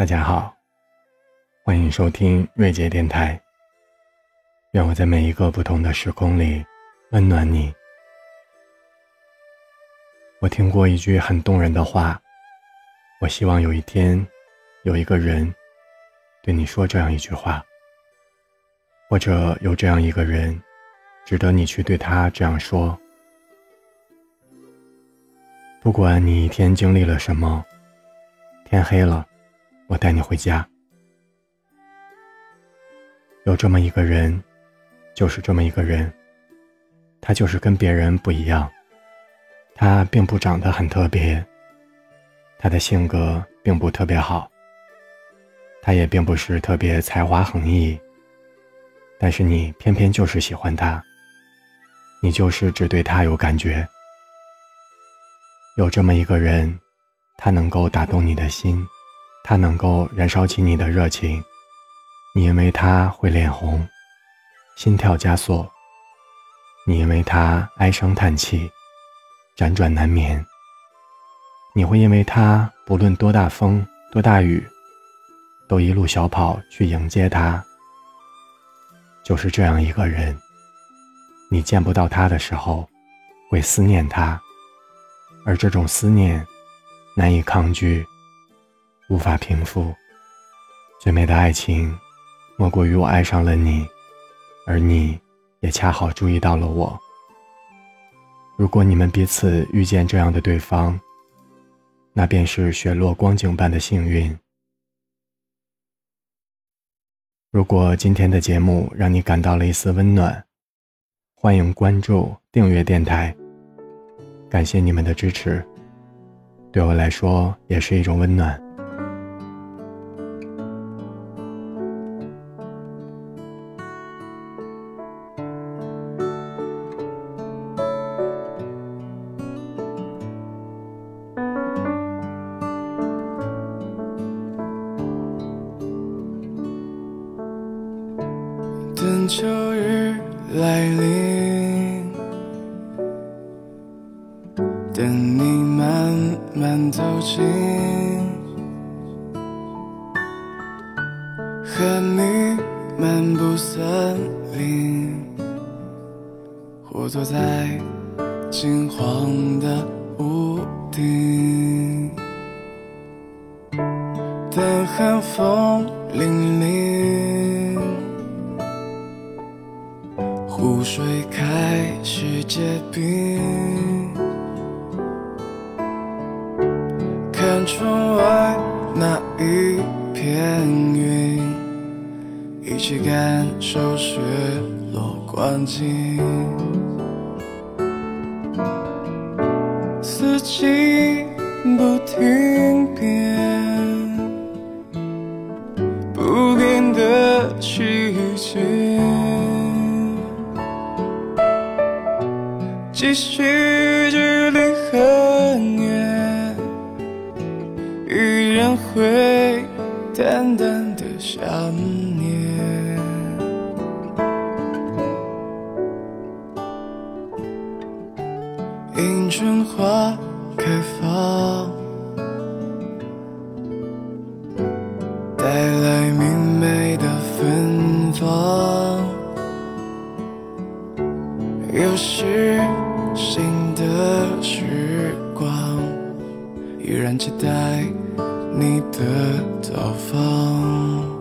大家好，欢迎收听瑞杰电台。愿我在每一个不同的时空里温暖你。我听过一句很动人的话，我希望有一天，有一个人对你说这样一句话，或者有这样一个人，值得你去对他这样说。不管你一天经历了什么，天黑了。我带你回家。有这么一个人，就是这么一个人。他就是跟别人不一样。他并不长得很特别，他的性格并不特别好，他也并不是特别才华横溢。但是你偏偏就是喜欢他，你就是只对他有感觉。有这么一个人，他能够打动你的心。他能够燃烧起你的热情，你因为他会脸红，心跳加速；你因为他唉声叹气，辗转难眠。你会因为他不论多大风多大雨，都一路小跑去迎接他。就是这样一个人，你见不到他的时候，会思念他，而这种思念难以抗拒。无法平复，最美的爱情，莫过于我爱上了你，而你也恰好注意到了我。如果你们彼此遇见这样的对方，那便是雪落光景般的幸运。如果今天的节目让你感到了一丝温暖，欢迎关注、订阅电台。感谢你们的支持，对我来说也是一种温暖。等秋日来临，等你慢慢走近，和你漫步森林，或坐在金黄的屋顶，等寒风凛凛。湖水开始结冰，看窗外那一片云，一起感受雪落光景。四季不停即使距离很远，依然会淡淡的想念。迎春花开放，依然期待你的造访。